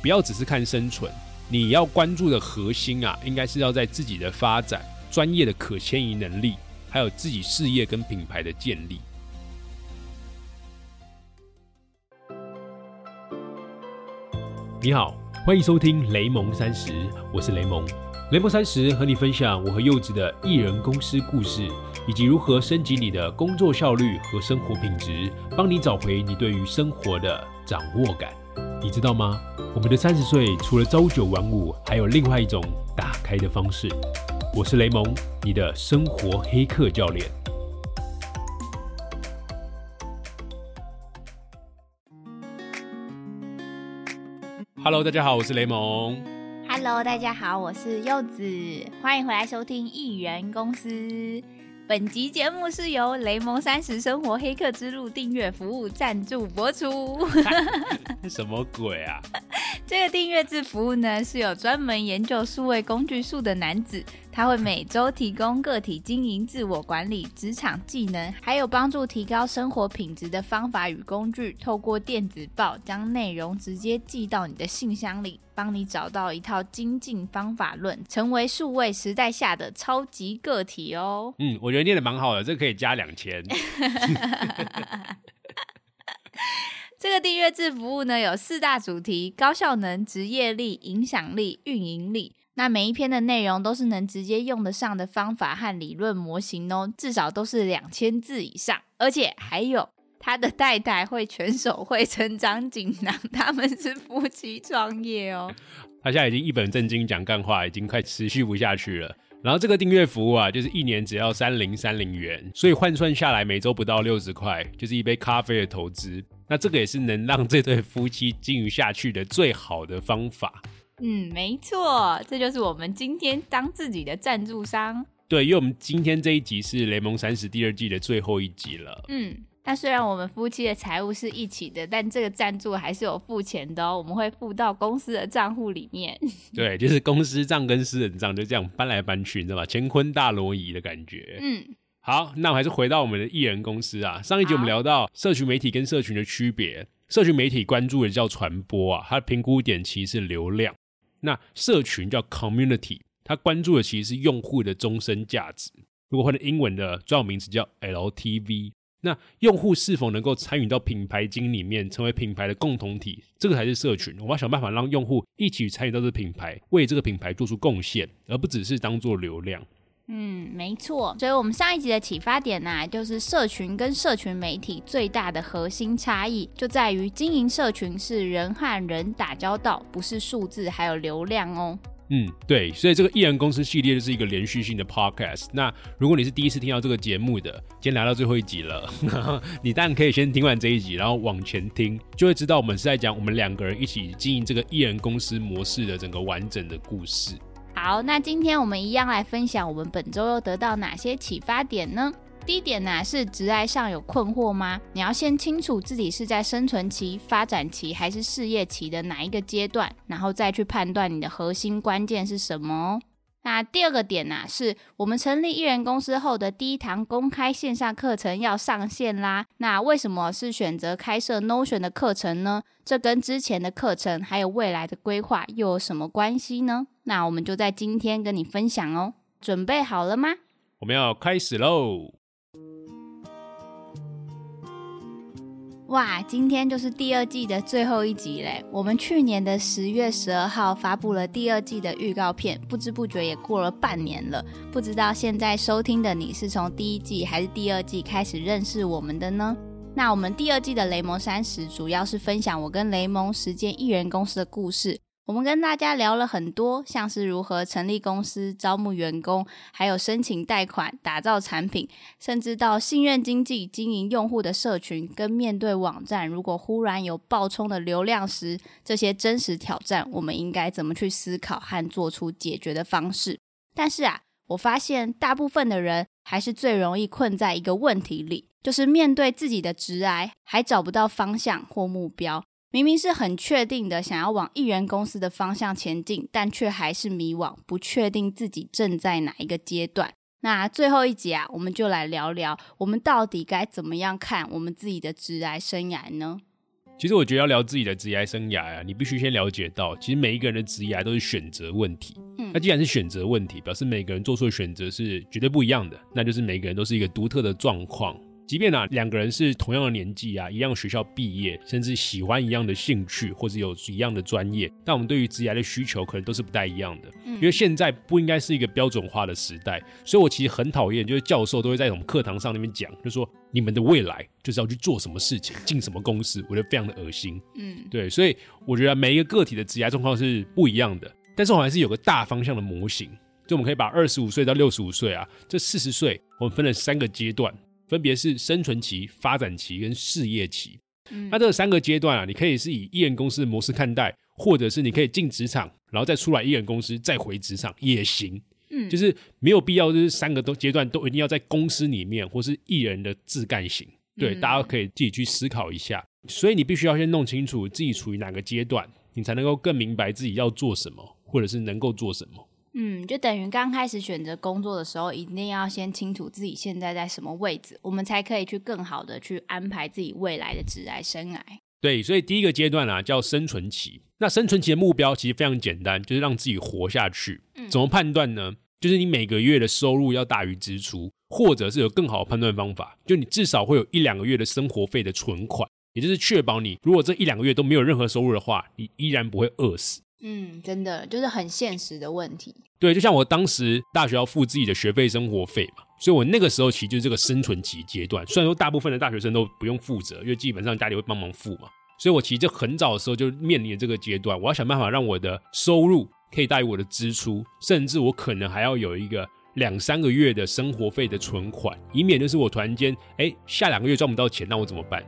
不要只是看生存，你要关注的核心啊，应该是要在自己的发展、专业的可迁移能力，还有自己事业跟品牌的建立。你好，欢迎收听雷蒙三十，我是雷蒙。雷蒙三十和你分享我和柚子的艺人公司故事，以及如何升级你的工作效率和生活品质，帮你找回你对于生活的掌握感。你知道吗？我们的三十岁除了朝九晚五，还有另外一种打开的方式。我是雷蒙，你的生活黑客教练。Hello，大家好，我是雷蒙。Hello，大家好，我是柚子，欢迎回来收听艺人公司。本集节目是由雷蒙三十生活黑客之路订阅服务赞助播出。什么鬼啊？这个订阅制服务呢，是有专门研究数位工具术的男子，他会每周提供个体经营、自我管理、职场技能，还有帮助提高生活品质的方法与工具。透过电子报将内容直接寄到你的信箱里，帮你找到一套精进方法论，成为数位时代下的超级个体哦。嗯，我觉得念的蛮好的，这个可以加两千。这个订阅制服务呢，有四大主题：高效能、职业力、影响力、运营力。那每一篇的内容都是能直接用得上的方法和理论模型哦，至少都是两千字以上，而且还有他的太太会全手绘成长锦囊，他们是夫妻创业哦。他现在已经一本正经讲干话，已经快持续不下去了。然后这个订阅服务啊，就是一年只要三零三零元，所以换算下来每周不到六十块，就是一杯咖啡的投资。那这个也是能让这对夫妻经营下去的最好的方法。嗯，没错，这就是我们今天当自己的赞助商。对，因为我们今天这一集是《雷蒙三十》第二季的最后一集了。嗯，那虽然我们夫妻的财务是一起的，但这个赞助还是有付钱的哦，我们会付到公司的账户里面。对，就是公司账跟私人账就这样搬来搬去，你知道吧？乾坤大挪移的感觉。嗯，好，那我还是回到我们的艺人公司啊。上一集我们聊到社群媒体跟社群的区别，社群媒体关注的叫传播啊，它的评估点其实是流量；那社群叫 community，它关注的其实是用户的终身价值。如果换成英文的专有名词叫 LTV，那用户是否能够参与到品牌经里面，成为品牌的共同体，这个才是社群。我们要想办法让用户一起参与到这个品牌，为这个品牌做出贡献，而不只是当做流量。嗯，没错。所以，我们上一集的启发点呢、就是社群跟社群媒体最大的核心差异，就在于经营社群是人和人打交道，不是数字还有流量哦。嗯，对，所以这个艺人公司系列就是一个连续性的 podcast。那如果你是第一次听到这个节目的，今天来到最后一集了，你当然可以先听完这一集，然后往前听，就会知道我们是在讲我们两个人一起经营这个艺人公司模式的整个完整的故事。好，那今天我们一样来分享我们本周又得到哪些启发点呢？第一点呢、是直癌上有困惑吗？你要先清楚自己是在生存期、发展期还是事业期的哪一个阶段，然后再去判断你的核心关键是什么哦。那第二个点呢、是我们成立艺人公司后的第一堂公开线上课程要上线啦。那为什么是选择开设 Notion 的课程呢？这跟之前的课程还有未来的规划又有什么关系呢？那我们就在今天跟你分享哦。准备好了吗？我们要开始喽！哇，今天就是第二季的最后一集嘞！我们去年的十月十二号发布了第二季的预告片，不知不觉也过了半年了。不知道现在收听的你是从第一季还是第二季开始认识我们的呢？那我们第二季的雷蒙三十主要是分享我跟雷蒙实践艺人公司的故事。我们跟大家聊了很多，像是如何成立公司、招募员工，还有申请贷款、打造产品，甚至到信任经济、经营用户的社群，跟面对网站如果忽然有爆冲的流量时，这些真实挑战，我们应该怎么去思考和做出解决的方式。但是啊，我发现大部分的人还是最容易困在一个问题里，就是面对自己的直癌，还找不到方向或目标。明明是很确定的想要往艺人公司的方向前进，但却还是迷惘，不确定自己正在哪一个阶段。那最后一集啊，我们就来聊聊，我们到底该怎么样看我们自己的职涯生涯呢？其实我觉得要聊自己的职业生涯啊，你必须先了解到，其实每一个人的职业都是选择问题。嗯那既然是选择问题，表示每个人做出的选择是绝对不一样的，那就是每个人都是一个独特的状况。即便啊两个人是同样的年纪啊，一样学校毕业，甚至喜欢一样的兴趣，或者有一样的专业，但我们对于职业的需求可能都是不太一样的。因为现在不应该是一个标准化的时代，所以我其实很讨厌，就是教授都会在我们课堂上那边讲，就说你们的未来就是要去做什么事情，进什么公司，我觉得非常的恶心。嗯对，所以我觉得每一个个体的职业状况是不一样的，但是我还是有个大方向的模型，就我们可以把二十五岁到六十五岁啊，这四十岁我们分了三个阶段，分别是生存期、发展期跟事业期。嗯那这三个阶段啊，你可以是以艺人公司的模式看待，或者是你可以进职场，然后再出来艺人公司，再回职场也行。嗯就是没有必要，就是三个都阶段都一定要在公司里面，或是艺人的自干型。对，嗯大家可以自己去思考一下。所以你必须要先弄清楚自己处于哪个阶段，你才能够更明白自己要做什么，或者是能够做什么。嗯，就等于刚开始选择工作的时候，一定要先清楚自己现在在什么位置，我们才可以去更好的去安排自己未来的职业生涯。对，所以第一个阶段啊叫生存期。那生存期的目标其实非常简单，就是让自己活下去。怎么判断呢？就是你每个月的收入要大于支出，或者是有更好的判断方法，就你至少会有一两个月的生活费的存款，也就是确保你如果这一两个月都没有任何收入的话，你依然不会饿死。嗯，真的就是很现实的问题。对，就像我当时大学要付自己的学费、生活费嘛，所以我那个时候其实就是这个生存期阶段。虽然说大部分的大学生都不用负责，因为基本上家里会帮忙付嘛，所以我其实就很早的时候就面临这个阶段，我要想办法让我的收入可以大于我的支出，甚至我可能还要有一个两三个月的生活费的存款，以免就是我突然间哎下两个月赚不到钱，那我怎么办？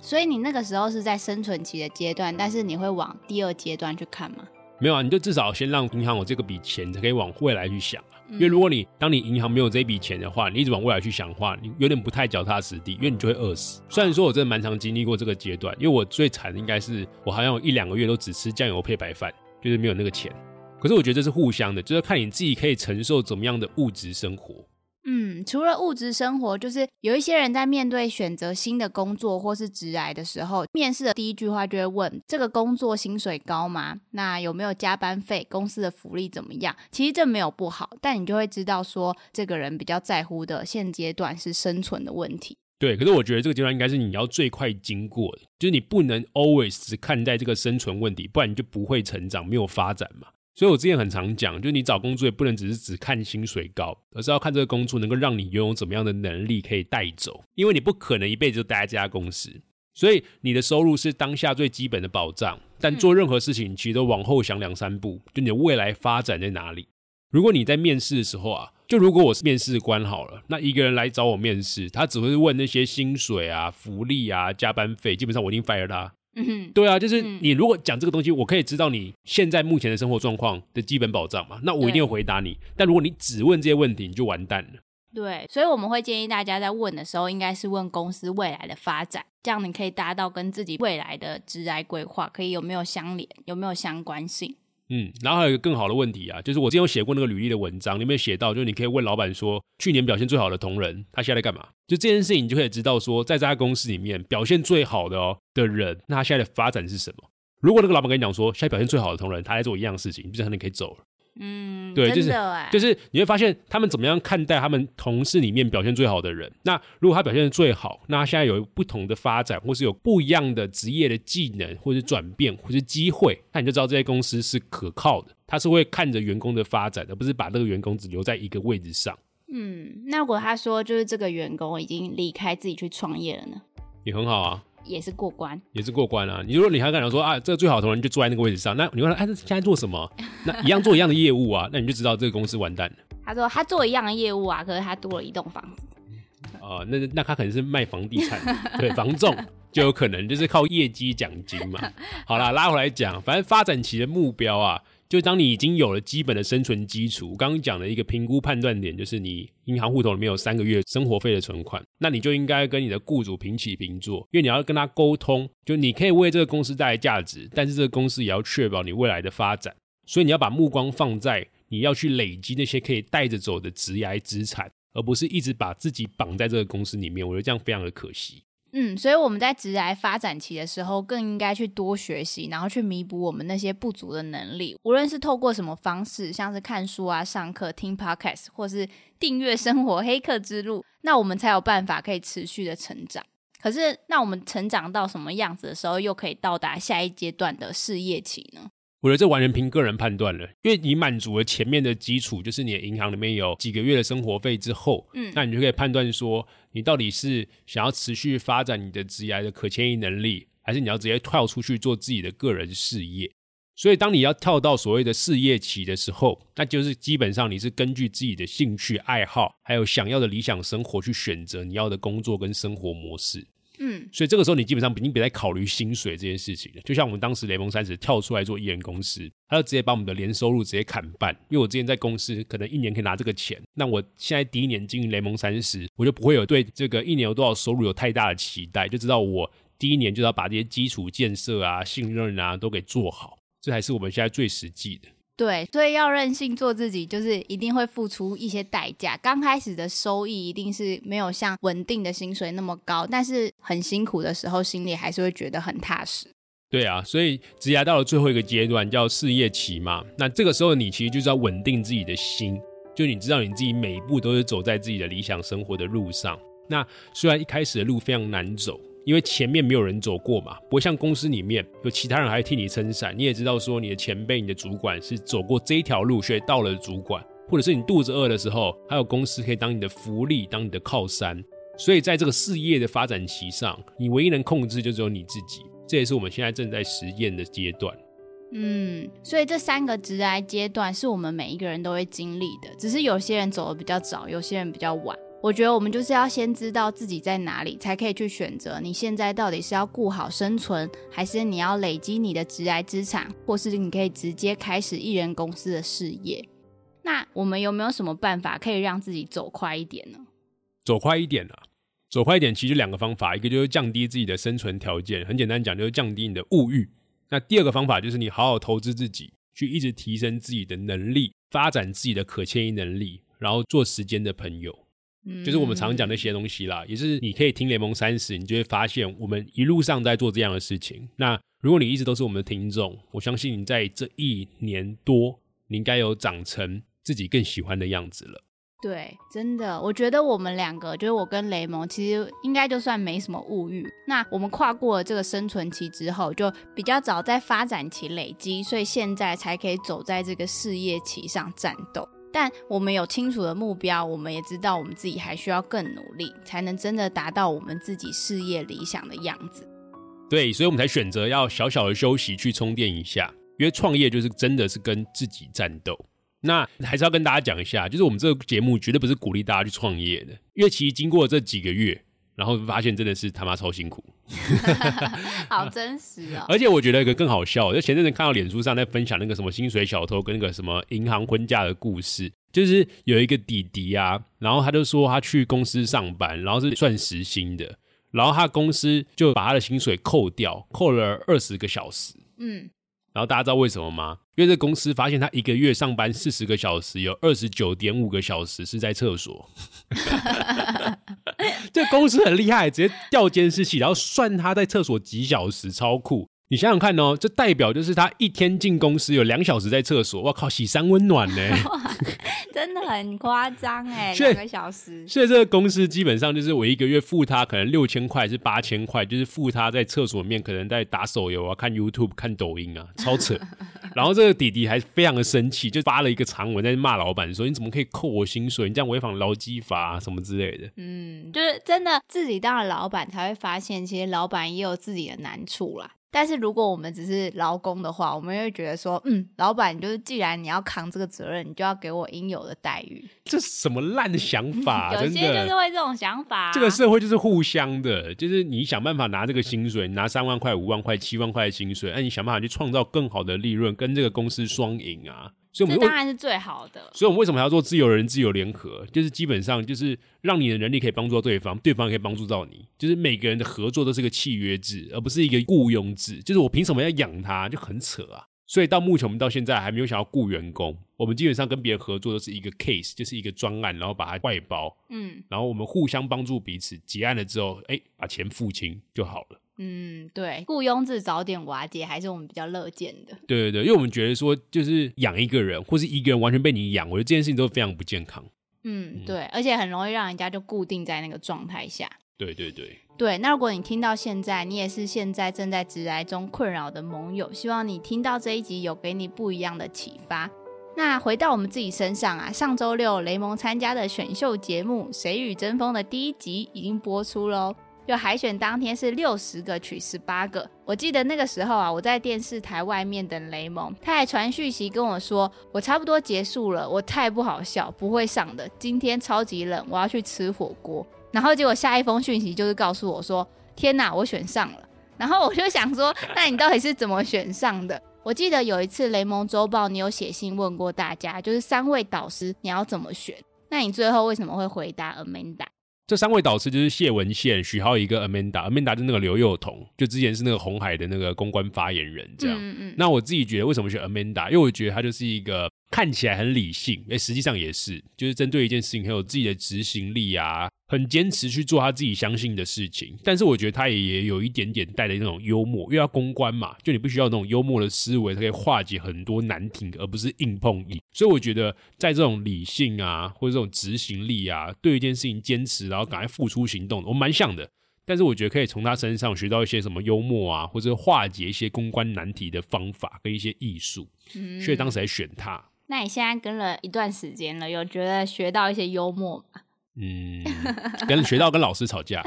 嗯，所以你那个时候是在生存期的阶段，但是你会往第二阶段去看吗？没有啊，你就至少先让银行有这个笔钱，才可以往未来去想啊。因为如果你当你银行没有这笔钱的话，你一直往未来去想的话，你有点不太脚踏实地，因为你就会饿死。虽然说我真的蛮常经历过这个阶段，因为我最惨的应该是我好像有一两个月都只吃酱油配白饭，就是没有那个钱。可是我觉得这是互相的，就是看你自己可以承受怎么样的物质生活。嗯，除了物质生活，就是有一些人在面对选择新的工作或是职涯的时候，面试的第一句话就会问：这个工作薪水高吗？那有没有加班费？公司的福利怎么样？其实这没有不好，但你就会知道说，这个人比较在乎的现阶段是生存的问题。对，可是我觉得这个阶段应该是你要最快经过的，就是你不能 always 只看待这个生存问题，不然你就不会成长，没有发展嘛。所以我之前很常讲，就是你找工作也不能只是只看薪水高，而是要看这个工作能够让你拥有怎么样的能力可以带走，因为你不可能一辈子就待在这家公司。所以你的收入是当下最基本的保障，但做任何事情其实都往后想两三步，就你的未来发展在哪里。如果你在面试的时候啊，就如果我是面试官好了，那一个人来找我面试，他只会问那些薪水啊、福利啊、加班费，基本上我已经 fire 他。嗯哼，对啊，就是嗯你如果讲这个东西，我可以知道你现在目前的生活状况的基本保障嘛，那我一定会回答你。但如果你只问这些问题，你就完蛋了。对，所以我们会建议大家在问的时候，应该是问公司未来的发展，这样你可以达到跟自己未来的职涯规划可以有没有相连，有没有相关性。嗯，然后还有一个更好的问题啊，就是我之前有写过那个履历的文章，里面写到，就是你可以问老板说，去年表现最好的同仁，他现在在干嘛？就这件事情，你就可以知道说，在这家公司里面表现最好的哦的人，那他现在的发展是什么？如果那个老板跟你讲说，现在表现最好的同仁，他在做一样事情，你就可能可以走了。嗯，对就是就是你会发现他们怎么样看待他们同事里面表现最好的人。那如果他表现的最好，那他现在有不同的发展，或是有不一样的职业的技能，或是转变，或是机会，那你就知道这些公司是可靠的。他是会看着员工的发展，而不是把这个员工只留在一个位置上，嗯，那如果他说就是这个员工已经离开自己去创业了呢，也很好啊。也是过关。也是过关啊！你如果你还敢讲说啊，这个最好的同仁就坐在那个位置上，那你问他，哎，这现在做什么？那一样做一样的业务啊，那你就知道这个公司完蛋了。他说他做一样的业务啊，可是他多了一栋房子。啊、那那他可能是卖房地产的，对，房仲就有可能就是靠业绩奖金嘛。好啦，拉回来讲，反正发展期的目标啊，就当你已经有了基本的生存基础，刚刚讲的一个评估判断点，就是你银行户头里面有三个月生活费的存款，那你就应该跟你的雇主平起平坐，因为你要跟他沟通，就你可以为这个公司带来价值，但是这个公司也要确保你未来的发展，所以你要把目光放在你要去累积那些可以带着走的职涯资产。而不是一直把自己绑在这个公司里面，我觉得这样非常的可惜。嗯，所以我们在职来发展期的时候，更应该去多学习，然后去弥补我们那些不足的能力。无论是透过什么方式，像是看书啊、上课、听 podcast，或是订阅《生活黑客之路》，那我们才有办法可以持续的成长。可是，那我们成长到什么样子的时候，又可以到达下一阶段的事业期呢？我觉得这完全凭个人判断了，因为你满足了前面的基础，就是你的银行里面有几个月的生活费之后，嗯，那你就可以判断说，你到底是想要持续发展你的职业的可迁移能力，还是你要直接跳出去做自己的个人事业。所以，当你要跳到所谓的事业期的时候，那就是基本上你是根据自己的兴趣爱好，还有想要的理想生活去选择你要的工作跟生活模式。嗯，所以这个时候你基本上已经别再考虑薪水这件事情了。就像我们当时雷蒙三十跳出来做艺人公司，他就直接把我们的年收入直接砍半。因为我之前在公司可能一年可以拿这个钱，那我现在第一年经营雷蒙三十，我就不会有对这个一年有多少收入有太大的期待，就知道我第一年就要把这些基础建设啊、信任啊都给做好，这才是我们现在最实际的。对，所以要任性做自己，就是一定会付出一些代价。刚开始的收益一定是没有像稳定的薪水那么高，但是很辛苦的时候，心里还是会觉得很踏实。对啊，所以职涯到了最后一个阶段叫事业期嘛，那这个时候你其实就是要稳定自己的心，就你知道你自己每一步都是走在自己的理想生活的路上。那虽然一开始的路非常难走。因为前面没有人走过嘛，不会像公司里面有其他人还替你撑伞。你也知道说，你的前辈、你的主管是走过这条路，所以到了主管，或者是你肚子饿的时候，还有公司可以当你的福利、当你的靠山。所以在这个事业的发展期上，你唯一能控制就只有你自己。这也是我们现在正在实验的阶段。嗯，所以这三个职癌阶段是我们每一个人都会经历的，只是有些人走的比较早，有些人比较晚。我觉得我们就是要先知道自己在哪里，才可以去选择你现在到底是要顾好生存，还是你要累积你的直癌资产，或是你可以直接开始艺人公司的事业。那我们有没有什么办法可以让自己走快一点呢？走快一点啊！走快一点其实两个方法，一个就是降低自己的生存条件，很简单讲就是降低你的物欲。那第二个方法就是你好好投资自己，去一直提升自己的能力，发展自己的可迁移能力，然后做时间的朋友。就是我们常讲那些东西啦，也是你可以听联盟三十，你就会发现我们一路上在做这样的事情。那如果你一直都是我们的听众，我相信你在这一年多，你应该有长成自己更喜欢的样子了。对，真的，我觉得我们两个，就是我跟雷蒙，其实应该就算没什么物欲。那我们跨过了这个生存期之后，就比较早在发展期累积，所以现在才可以走在这个事业期上战斗。但我们有清楚的目标，我们也知道我们自己还需要更努力，才能真的达到我们自己事业理想的样子。对，所以我们才选择要小小的休息去充电一下，因为创业就是真的是跟自己战斗。那还是要跟大家讲一下，就是我们这个节目绝对不是鼓励大家去创业的，因为其实经过这几个月。然后发现真的是他妈超辛苦，好 真实哦！而且我觉得一个更好笑，就前阵子看到脸书上在分享那个什么薪水小偷跟那个什么银行婚嫁的故事，就是有一个弟弟啊，然后他就说他去公司上班，然后是算时薪的，然后他公司就把他的薪水扣掉，扣了二十个小时，嗯。然后大家知道为什么吗？因为这公司发现他一个月上班四十个小时，有二十九点五个小时是在厕所。这公司很厉害，直接调监视器，然后算他在厕所几小时，超酷。你想想看哦，这代表就是他一天进公司有两小时在厕所，我靠，洗三温暖呢，真的很夸张哎，两个小时。所以这个公司基本上就是我一个月付他可能六千块是八千块，就是付他在厕所里面可能在打手游啊、看 YouTube、看抖音啊，超扯。然后这个弟弟还非常的生气，就发了一个长文在骂老板，说你怎么可以扣我薪水？你这样违反劳基法什么之类的。嗯，就是真的自己当了老板才会发现，其实老板也有自己的难处啦。但是如果我们只是劳工的话，我们会觉得说，嗯，老板就是既然你要扛这个责任，你就要给我应有的待遇。这什么烂的想法？有些就是会这种想法。这个社会就是互相的，就是你想办法拿这个薪水，拿三万块、五万块、七万块的薪水，那你想办法去创造更好的利润，跟这个公司双赢啊。所以我们当然是最好的。所以我们为什么要做自由人自由联合？就是基本上就是让你的能力可以帮助到对方，对方也可以帮助到你。就是每个人的合作都是个契约制，而不是一个雇佣制。就是我凭什么要养他？就很扯啊！所以到目前我们到现在还没有想要雇员工，我们基本上跟别人合作都是一个 case，就是一个专案，然后把它外包，嗯然后我们互相帮助彼此，结案了之后，哎，把钱付清就好了。嗯，对，雇佣制早点瓦解，还是我们比较乐见的。对对对，因为我们觉得说，就是养一个人，或是一个人完全被你养，我觉得这件事情都非常不健康。嗯，对，而且很容易让人家就固定在那个状态下。对对对，对，那如果你听到现在，你也是现在正在直癌中困扰的盟友，希望你听到这一集有给你不一样的启发。那回到我们自己身上啊，上周六雷蒙参加的选秀节目《谁与争锋》的第一集已经播出喽。就海选当天是六十个取十八个，我记得那个时候啊，我在电视台外面等雷蒙，他还传讯息跟我说，我差不多结束了，我太不好笑，不会上的，今天超级冷，我要去吃火锅。然后结果下一封讯息就是告诉我说，天哪，我选上了。然后我就想说，那你到底是怎么选上的？我记得有一次雷蒙周报，你有写信问过大家，就是三位导师你要怎么选？那你最后为什么会回答 Amanda？这三位导师就是谢文宪、许浩一个 Amanda，Amanda 就那个刘幼彤，就之前是那个红海的那个公关发言人这样。嗯嗯那我自己觉得为什么选 Amanda？因为我觉得她就是一个看起来很理性，哎，实际上也是，就是针对一件事情很有自己的执行力啊，很坚持去做他自己相信的事情。但是我觉得他也也有一点点带的那种幽默，因为要公关嘛，就你必须要那种幽默的思维，才可以化解很多难题，而不是硬碰硬。所以我觉得在这种理性啊，或者这种执行力啊，对一件事情坚持，然后赶快付出行动，我蛮像的。但是我觉得可以从他身上学到一些什么幽默啊，或者化解一些公关难题的方法跟一些艺术，嗯所以当时还选他。那你现在跟了一段时间了，有觉得学到一些幽默吗？嗯，跟学到跟老师吵架，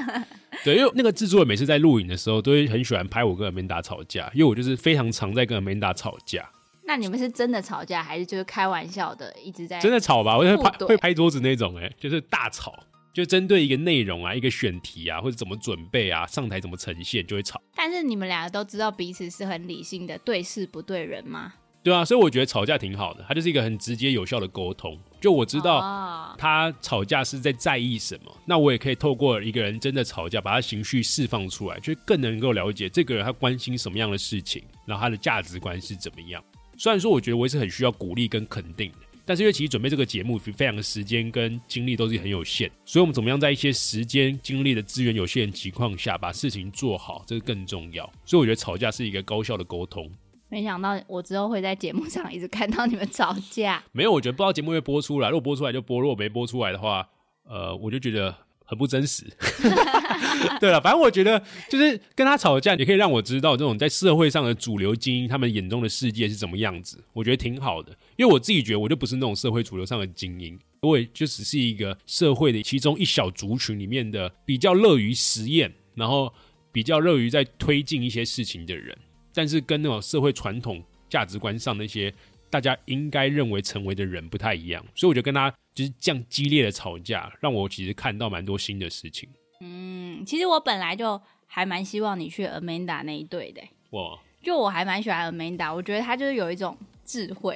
对，因为那个制作人每次在录影的时候，都会很喜欢拍我跟 Amanda 吵架，因为我就是非常常在跟 Amanda 吵架，那你们是真的吵架，还是就是开玩笑的，一直在真的吵吧，我会拍会拍桌子那种、欸，哎，就是大吵，就针对一个内容啊，一个选题啊，或者怎么准备啊，上台怎么呈现，就会吵。但是你们两个都知道彼此是很理性的，对事不对人吗？对啊，所以我觉得吵架挺好的，它就是一个很直接有效的沟通。就我知道哦他吵架是在在意什么，那我也可以透过一个人真的吵架，把他情绪释放出来，就更能够了解这个人他关心什么样的事情，然后他的价值观是怎么样。虽然说我觉得我也是很需要鼓励跟肯定的，但是因为其实准备这个节目非常的时间跟精力都是很有限，所以我们怎么样在一些时间精力的资源有限的情况下把事情做好，这个更重要。所以我觉得吵架是一个高效的沟通。没想到我之后会在节目上一直看到你们吵架。没有，我觉得不知道节目会播出来，如果播出来就播，如果没播出来的话，呃，我就觉得很不真实。对了，反正我觉得就是跟他吵架，也可以让我知道这种在社会上的主流精英他们眼中的世界是怎么样子，我觉得挺好的。因为我自己觉得我就不是那种社会主流上的精英，我也就只是一个社会的其中一小族群里面的比较乐于实验，然后比较乐于在推进一些事情的人。但是跟那种社会传统价值观上那些大家应该认为成为的人不太一样，所以我就跟他就是这样激烈的吵架，让我其实看到蛮多新的事情。嗯，其实我本来就还蛮希望你去 Amanda 那一队的，哇，就我还蛮喜欢 Amanda，我觉得她就是有一种智慧。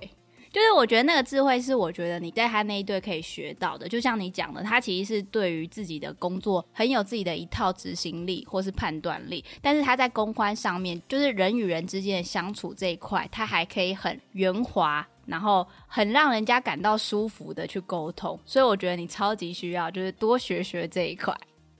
就是我觉得那个智慧是我觉得你在他那一队可以学到的，就像你讲的，他其实是对于自己的工作很有自己的一套执行力或是判断力，但是他在公关上面，就是人与人之间的相处这一块，他还可以很圆滑，然后很让人家感到舒服的去沟通，所以我觉得你超级需要就是多学学这一块。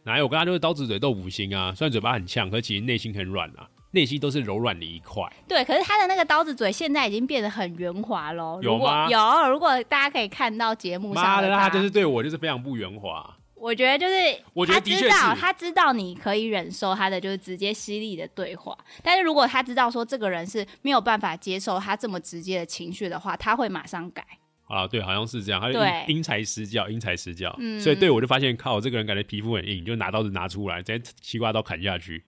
哪有？我跟他就是刀子嘴豆腐心啊，虽然嘴巴很呛，可其实内心很软啊，内心都是柔软的一块。对，可是他的那个刀子嘴现在已经变得很圆滑喽。有吗有，如果大家可以看到节目妈的，上的那他就是对我就是非常不圆滑。我觉得就是，我觉得他知道，他知道你可以忍受他的就是直接犀利的对话，但是如果他知道说这个人是没有办法接受他这么直接的情绪的话，他会马上改。啊，对，好像是这样，他就因材施教，因材施教，嗯所以对我就发现，靠，这个人感觉皮肤很硬，就拿刀子拿出来，直接西瓜刀砍下去，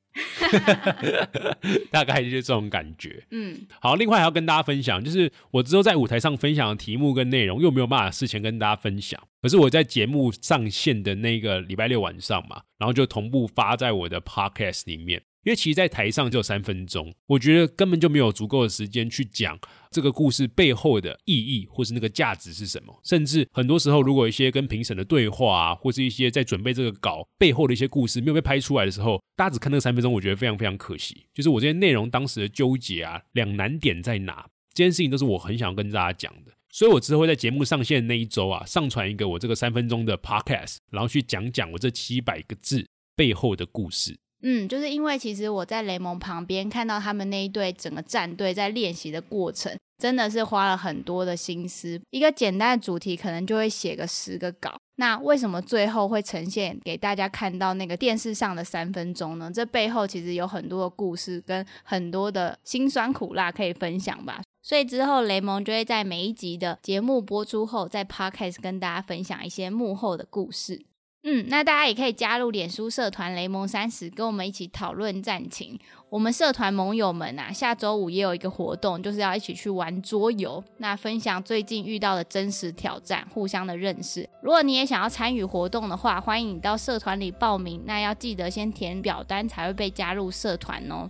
大概就是这种感觉。嗯，好，另外还要跟大家分享，就是我之后在舞台上分享的题目跟内容，又没有办法事前跟大家分享。可是我在节目上线的那个礼拜六晚上嘛，然后就同步发在我的 podcast 里面。因为其实，在台上只有三分钟，我觉得根本就没有足够的时间去讲这个故事背后的意义，或是那个价值是什么。甚至很多时候，如果一些跟评审的对话啊，或是一些在准备这个稿背后的一些故事没有被拍出来的时候，大家只看那三分钟，我觉得非常非常可惜。就是我这些内容当时的纠结啊，两难点在哪？这件事情都是我很想跟大家讲的。所以我之后会在节目上线的那一周啊，上传一个我这个三分钟的 podcast，然后去讲讲我这七百个字背后的故事。嗯，就是因为其实我在雷蒙旁边看到他们那一队整个战队在练习的过程，真的是花了很多的心思。一个简单的主题可能就会写个十个稿，那为什么最后会呈现给大家看到那个电视上的三分钟呢？这背后其实有很多的故事跟很多的辛酸苦辣可以分享吧。所以之后雷蒙就会在每一集的节目播出后，在 podcast 跟大家分享一些幕后的故事。嗯，那大家也可以加入脸书社团雷蒙三十，跟我们一起讨论战情。我们社团盟友们啊，下周五也有一个活动，就是要一起去玩桌游，那分享最近遇到的真实挑战，互相的认识。如果你也想要参与活动的话，欢迎你到社团里报名。那要记得先填表单才会被加入社团哦。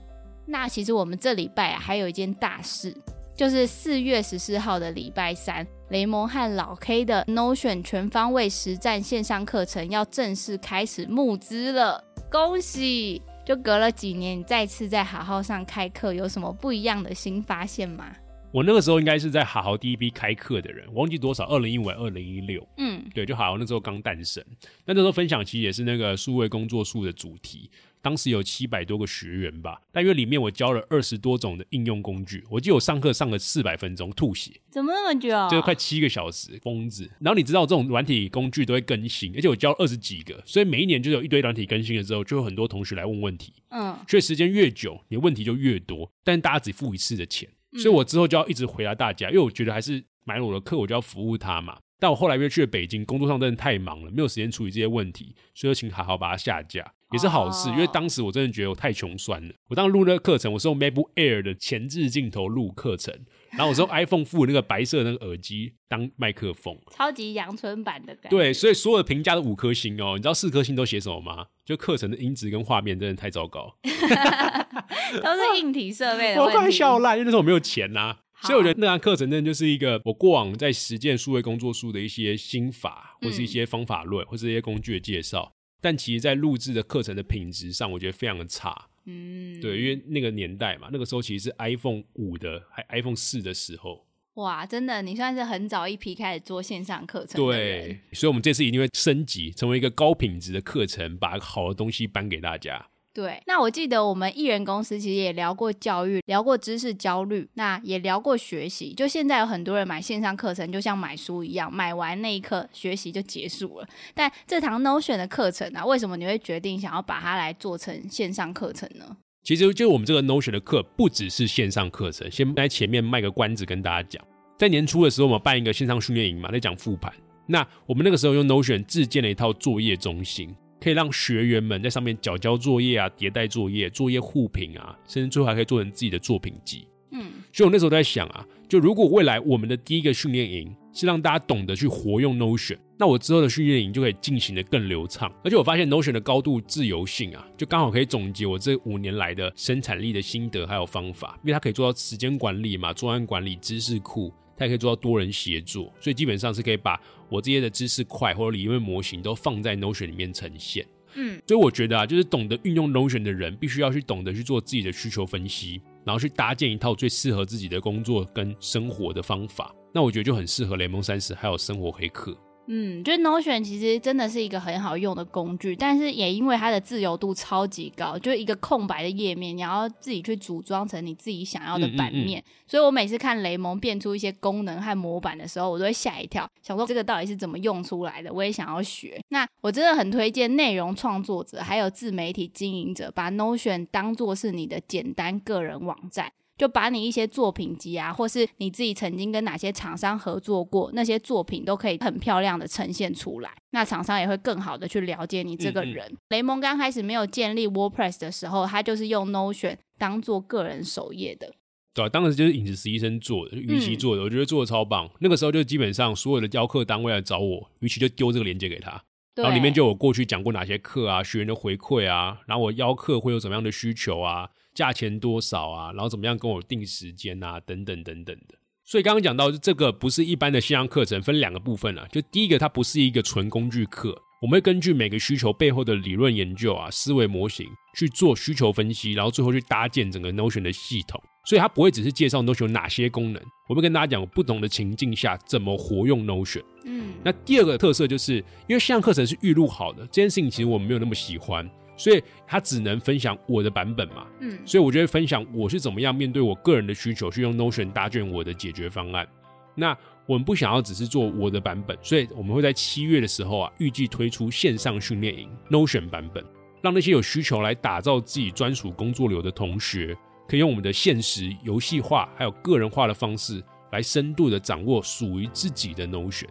那其实我们这礼拜啊，还有一件大事。就是四月十四号的礼拜三，雷蒙和老 K 的 Notion 全方位实战线上课程要正式开始募资了，恭喜！就隔了几年，你再次在好好上开课，有什么不一样的新发现吗？我那个时候应该是在好好第一批开课的人，忘记多少，二零一五、二零一六，嗯，对，就好好那时候刚诞生，那那时候分享其实也是那个数位工作术的主题。当时有七百多个学员吧，但因为里面我教了二十多种的应用工具，我记得我上课上了四百分钟，吐血，怎么那么久？就快七个小时，疯子。然后你知道这种软体工具都会更新，而且我教二十几个，所以每一年就有一堆软体更新了之后，就有很多同学来问问题。嗯，所以时间越久，你的问题就越多，但大家只付一次的钱，所以我之后就要一直回答大家，因为我觉得还是买了我的课，我就要服务他嘛。但我后来因为去了北京，工作上真的太忙了，没有时间处理这些问题，所以请好好把它下架。也是好事，因为当时我真的觉得我太穷酸了。我当时录那个课程，我是用 MacBook Air 的前置镜头录课程，然后我是用 iPhone 附那个白色那个耳机当麦克风，超级阳春版的感觉。对，所以所有的评价都五颗星哦。你知道四颗星都写什么吗？就课程的音质跟画面真的太糟糕，都是硬体设备的。我快笑烂，因为那时候我没有钱呐。所以我觉得那堂课程真的就是一个我过往在实践数位工作术的一些心法，或是一些方法论，或是一些工具的介绍。但其实，在录制的课程的品质上，我觉得非常的差。嗯，对，因为那个年代嘛，那个时候其实是 iPhone 五的，还 iPhone 四的时候。哇，真的，你算是很早一批开始做线上课程。对，所以我们这次一定会升级，成为一个高品质的课程，把好的东西搬给大家。对，那我记得我们艺人公司其实也聊过教育，聊过知识焦虑，那也聊过学习。就现在有很多人买线上课程，就像买书一样，买完那一刻学习就结束了。但这堂 Notion 的课程啊，为什么你会决定想要把它来做成线上课程呢？其实就我们这个 Notion 的课不只是线上课程，先在前面卖个关子跟大家讲，在年初的时候我们办一个线上训练营嘛，在讲复盘。那我们那个时候用 Notion 自建了一套作业中心。可以让学员们在上面缴交作业啊、迭代作业、作业互评啊，甚至最后还可以做成自己的作品集。嗯，所以我那时候在想啊，就如果未来我们的第一个训练营是让大家懂得去活用 Notion，那我之后的训练营就可以进行的更流畅。而且我发现 Notion 的高度自由性啊，就刚好可以总结我这五年来的生产力的心得还有方法，因为它可以做到时间管理嘛、专案管理、知识库。它也可以做到多人协作，所以基本上是可以把我这些的知识块或者理论模型都放在 Notion 里面呈现。嗯，所以我觉得啊，就是懂得运用 Notion 的人，必须要去懂得去做自己的需求分析，然后去搭建一套最适合自己的工作跟生活的方法。那我觉得就很适合雷蒙三十还有生活黑客。嗯，就 Notion 其实真的是一个很好用的工具，但是也因为它的自由度超级高，就一个空白的页面，你要自己去组装成你自己想要的版面。所以我每次看雷蒙变出一些功能和模板的时候，我都会吓一跳，想说这个到底是怎么用出来的？我也想要学。那我真的很推荐内容创作者还有自媒体经营者，把 Notion 当做是你的简单个人网站。就把你一些作品集啊，或是你自己曾经跟哪些厂商合作过，那些作品都可以很漂亮的呈现出来。那厂商也会更好的去了解你这个人。雷蒙刚开始没有建立 WordPress 的时候，他就是用 Notion 当做个人首页的。对，当时就是影子实习生做的，于其做的，我觉得做的超棒。那个时候就基本上所有的教课单位来找我，于其就丢这个链接给他，然后里面就有过去讲过哪些课啊，学员的回馈啊，然后我邀课会有什么样的需求啊。价钱多少啊？然后怎么样跟我定时间啊？等等等等的。所以刚刚讲到这个不是一般的线上课程，分两个部分啊。就第一个，它不是一个纯工具课，我们会根据每个需求背后的理论研究啊、思维模型去做需求分析，然后最后去搭建整个 Notion 的系统。所以它不会只是介绍 Notion 有哪些功能，我会跟大家讲不同的情境下怎么活用 Notion。嗯，那第二个特色就是因为线上课程是预录好的，这件事情其实我们没有那么喜欢，所以他只能分享我的版本嘛。嗯，所以我就会分享我是怎么样面对我个人的需求，去用 Notion 搭建我的解决方案。那我们不想要只是做我的版本，所以我们会在七月的时候啊，预计推出线上训练营 Notion 版本，让那些有需求来打造自己专属工作流的同学，可以用我们的现实、游戏化还有个人化的方式，来深度的掌握属于自己的 Notion。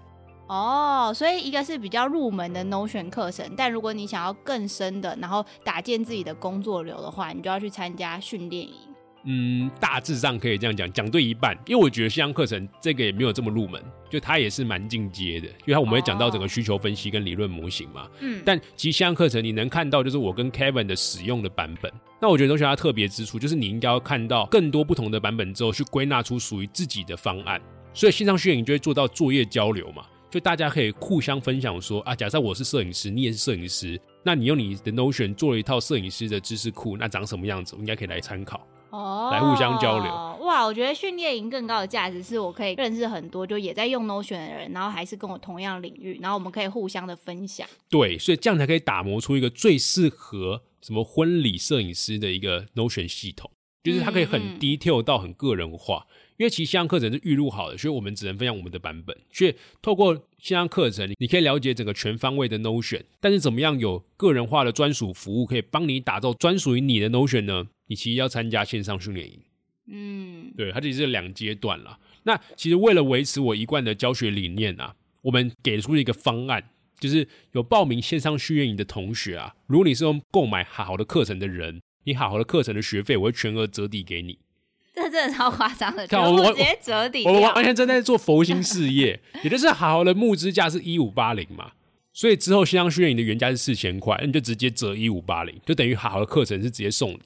哦，所以一个是比较入门的 Notion 课程，但如果你想要更深的，然后打建自己的工作流的话，你就要去参加训练营。嗯，大致上可以这样讲，讲对一半。因为我觉得线上课程这个也没有这么入门，就它也是蛮进阶的，因为它我们会讲到整个需求分析跟理论模型嘛。嗯，但其实线上课程你能看到就是我跟 Kevin 的使用的版本。那我觉得都是它特别之处，就是你应该要看到更多不同的版本之后，去归纳出属于自己的方案。所以线上训练营就会做到作业交流嘛，就大家可以互相分享说啊，假设我是摄影师，你也是摄影师，那你用你的 Notion 做了一套摄影师的知识库，那长什么样子，我应该可以来参考。哦，来互相交流。哇，我觉得训练营更高的价值是我可以认识很多就也在用 Notion 的人，然后还是跟我同样领域，然后我们可以互相的分享。对，所以这样才可以打磨出一个最适合什么婚礼摄影师的一个 Notion 系统，就是它可以很嗯嗯 detail 到很个人化。因为其实线上课程是预录好的，所以我们只能分享我们的版本。所以透过线上课程，你可以了解整个全方位的 Notion，但是怎么样有个人化的专属服务，可以帮你打造专属于你的 Notion 呢？你其实要参加线上训练营。嗯，对，它其实是两阶段啦。那其实为了维持我一贯的教学理念啊，我们给出一个方案，就是有报名线上训练营的同学啊，如果你是用购买好好的课程的人，你好好的课程的学费，我会全额折抵给你。这真的超夸张的，看我我直接折抵掉我们完。全正在做佛心事业，也就是好好的募资价是一五八零嘛，所以之后线上训练营的原价是四千块，那你就直接折一五八零，就等于好好的课程是直接送你。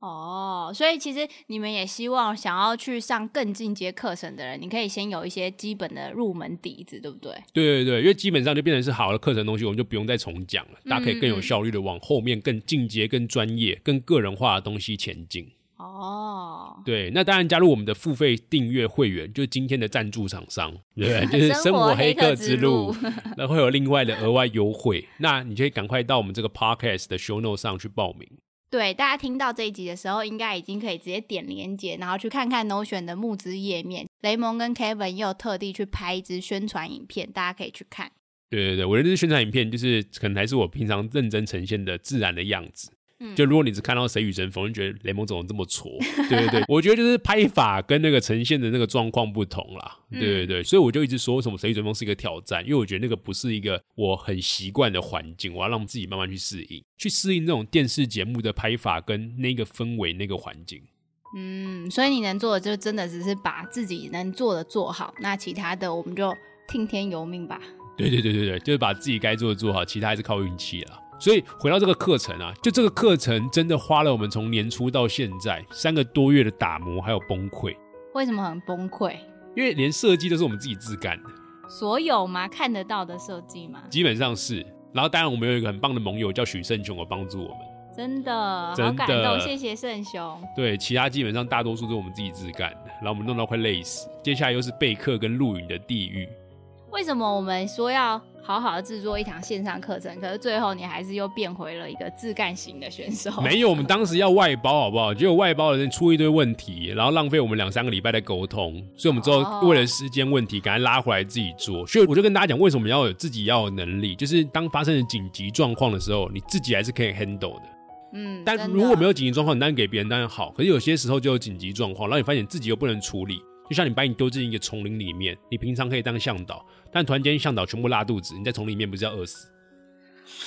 哦，所以其实你们也希望想要去上更进阶课程的人，你可以先有一些基本的入门底子，对不对？对对对，因为基本上就变成是好的课程东西，我们就不用再重讲了，大家可以更有嗯效率的往后面更进阶、更专业、更个人化的东西前进。哦，对，那当然加入我们的付费订阅会员，就是今天的赞助厂商，对不对？就是生活黑客之路，那会有另外的额外优惠。那你就可以赶快到我们这个 podcast 的 show note 上去报名。对，大家听到这一集的时候，应该已经可以直接点连接，然后去看看 Notion 的募资页面。雷蒙跟 Kevin 又特地去拍一支宣传影片，大家可以去看。对对对，我觉得这是宣传影片，就是可能还是我平常认真呈现的自然的样子。嗯就如果你只看到谁与争锋，就觉得雷蒙怎么这么挫？对对对，我觉得就是拍法跟那个呈现的那个状况不同啦。对对对，所以我就一直说为什么谁与争锋是一个挑战，因为我觉得那个不是一个我很习惯的环境，我要让自己慢慢去适应，去适应那种电视节目的拍法跟那个氛围、那个环境。嗯，所以你能做的就真的只是把自己能做的做好，那其他的我们就听天由命吧。对对对对对，就是把自己该做的做好，其他还是靠运气啦。所以回到这个课程啊，就这个课程真的花了我们从年初到现在三个多月的打磨还有崩溃，为什么很崩溃？因为连设计都是我们自己自干的，所有吗？看得到的设计吗？基本上是。然后当然我们有一个很棒的盟友叫许胜雄，有帮助我们。真的真的好感动，谢谢圣雄。对，其他基本上大多数都是我们自己自干的，然后我们弄到快累死。接下来又是备课跟录影的地狱。为什么我们说要好好的制作一堂线上课程，可是最后你还是又变回了一个自干型的选手？没有，我们当时要外包，好不好？结果外包的人出一堆问题，然后浪费我们两三个礼拜的沟通，所以我们之后哦为了时间问题，赶快拉回来自己做。所以我就跟大家讲，为什么要有自己要有能力，就是当发生了紧急状况的时候，你自己还是可以 handle 的。嗯，但如果没有紧急状况，你当然给别人当然好，可是有些时候就有紧急状况，然后你发现自己又不能处理，就像你把你丢进一个丛林里面，你平常可以当向导，但突然间向导全部拉肚子，你在丛林里面不是要饿死？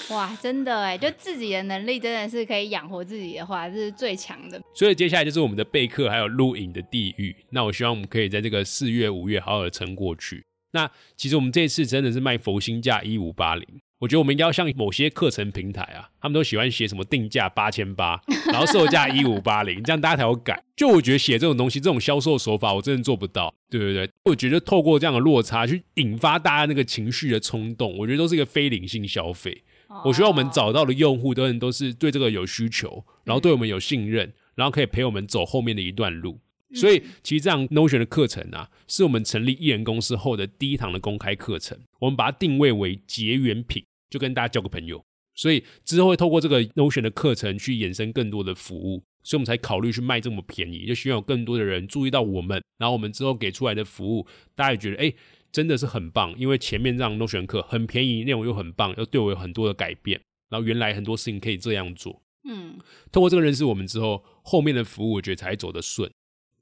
哇，真的哎，就自己的能力真的是可以养活自己的话，这是最强的。所以接下来就是我们的备课还有录影的地狱。那我希望我们可以在这个四月、五月好好的撑过去。那其实我们这次真的是卖佛心价一五八零，我觉得我们应该要像某些课程平台啊，他们都喜欢写什么定价八千八，然后售价一五八零，这样大家才有改。就我觉得写这种东西，这种销售手法，我真的做不到。对不对，我觉得透过这样的落差去引发大家那个情绪的冲动，我觉得都是一个非理性消费。我希望我们哦找到的用户都人都是对这个有需求，然后对我们有信任，然后可以陪我们走后面的一段路。所以其实这样 Notion 的课程啊，是我们成立艺人公司后的第一堂的公开课程。我们把它定位为结缘品，就跟大家交个朋友。所以之后会透过这个 Notion 的课程去衍生更多的服务，所以我们才考虑去卖这么便宜，就希望有更多的人注意到我们。然后我们之后给出来的服务，大家也觉得哎，真的是很棒。因为前面这样 Notion 课很便宜，内容又很棒，又对我有很多的改变。然后原来很多事情可以这样做。嗯，透过这个认识我们之后，后面的服务我觉得才走得顺。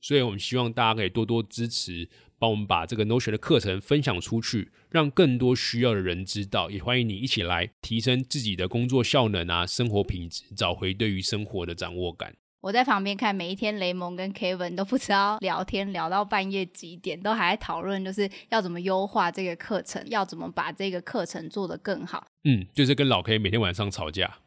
所以我们希望大家可以多多支持，帮我们把这个 Notion 的课程分享出去，让更多需要的人知道。也欢迎你一起来提升自己的工作效能啊，生活品质，找回对于生活的掌握感。我在旁边看，每一天雷蒙跟 Kevin 都不知道聊天聊到半夜几点，都还在讨论，就是要怎么优化这个课程，要怎么把这个课程做得更好。嗯，就是跟老 K 每天晚上吵架。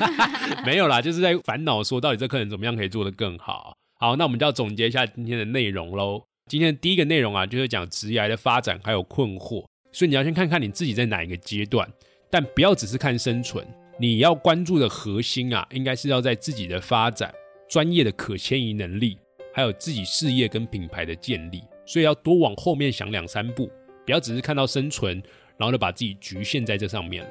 没有啦，就是在烦恼说到底这课程怎么样可以做得更好。好，那我们就要总结一下今天的内容喽。今天的第一个内容啊，就是讲职业的发展还有困惑，所以你要先看看你自己在哪一个阶段，但不要只是看生存，你要关注的核心啊，应该是要在自己的发展、专业的可迁移能力，还有自己事业跟品牌的建立。所以要多往后面想两三步，不要只是看到生存，然后就把自己局限在这上面了。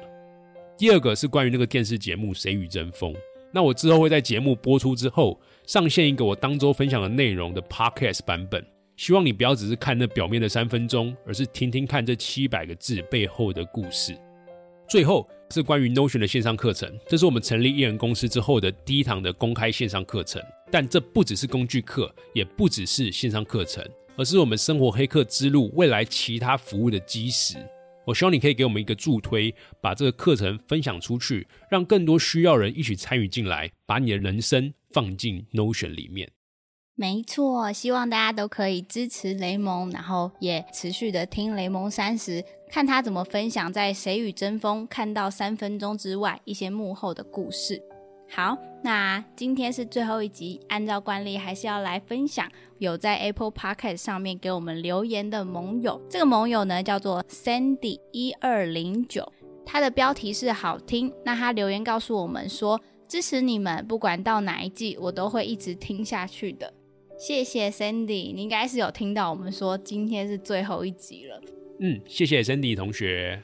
第二个是关于那个电视节目《谁与争锋》，那我之后会在节目播出之后上线一个我当周分享的内容的 Podcast 版本，希望你不要只是看那表面的三分钟，而是听听看这七百个字背后的故事。最后是关于 Notion 的线上课程，这是我们成立艺人公司之后的第一堂的公开线上课程，但这不只是工具课，也不只是线上课程，而是我们生活黑客之路未来其他服务的基石。我希望你可以给我们一个助推，把这个课程分享出去，让更多需要人一起参与进来，把你的人生放进 Notion 里面。没错，希望大家都可以支持雷蒙，然后也持续的听雷蒙三十，看他怎么分享在《谁与争锋》看到三分钟之外一些幕后的故事。好，那今天是最后一集，按照惯例还是要来分享有在 Apple Podcast 上面给我们留言的盟友。这个盟友呢叫做 Sandy 一二零九，他的标题是好听。那他留言告诉我们说，支持你们，不管到哪一季，我都会一直听下去的。谢谢 Sandy，你应该是有听到我们说今天是最后一集了。嗯，谢谢 Sandy 同学。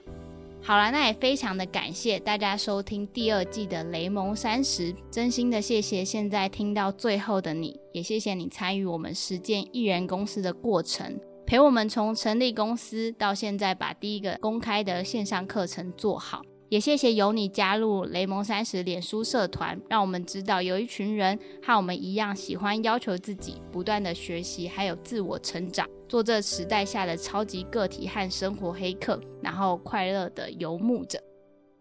好了，那也非常的感谢大家收听第二季的雷蒙三十，真心的谢谢现在听到最后的你，也谢谢你参与我们实践艺人公司的过程，陪我们从成立公司到现在把第一个公开的线上课程做好。也谢谢有你加入雷蒙三十脸书社团，让我们知道有一群人和我们一样喜欢要求自己不断的学习，还有自我成长，做这时代下的超级个体和生活黑客，然后快乐的游牧者。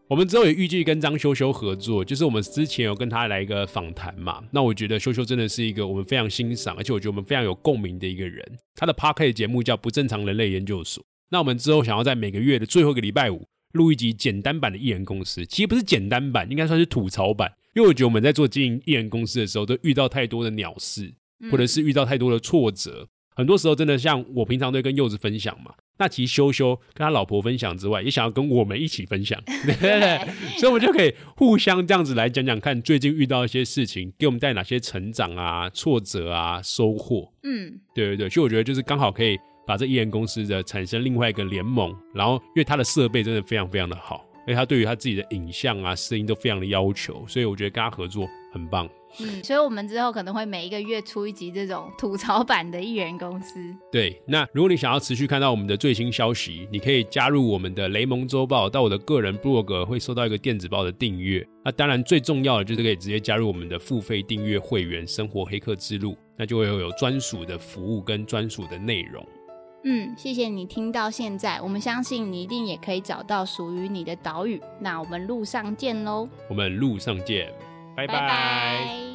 我们之后也预计跟张修修合作，就是我们之前有跟他来一个访谈嘛。那我觉得修修真的是一个我们非常欣赏，而且我觉得我们非常有共鸣的一个人。他的 p a r k 节目叫不正常人类研究所。那我们之后想要在每个月的最后一个礼拜五。录一集简单版的艺人公司，其实不是简单版，应该算是吐槽版。因为我觉得我们在做经营艺人公司的时候，都遇到太多的鸟事，或者是遇到太多的挫折。很多时候真的像我平常都跟柚子分享嘛，那其实修修跟他老婆分享之外，也想要跟我们一起分享，所以我们就可以互相这样子来讲讲看，最近遇到一些事情，给我们带哪些成长啊、挫折啊、收获。嗯，对对对，所以我觉得就是刚好可以。把这艺人公司的产生另外一个联盟，然后因为他的设备真的非常非常的好，而且他对于他自己的影像啊、声音都非常的要求，所以我觉得跟他合作很棒。嗯，所以我们之后可能会每一个月出一集这种吐槽版的艺人公司。对，那如果你想要持续看到我们的最新消息，你可以加入我们的雷蒙周报，到我的个人 blog 会收到一个电子报的订阅。那当然最重要的就是可以直接加入我们的付费订阅会员——生活黑客之路，那就会有专属的服务跟专属的内容。嗯，谢谢你听到现在，我们相信你一定也可以找到属于你的岛屿。那我们路上见喽！我们路上见，拜拜。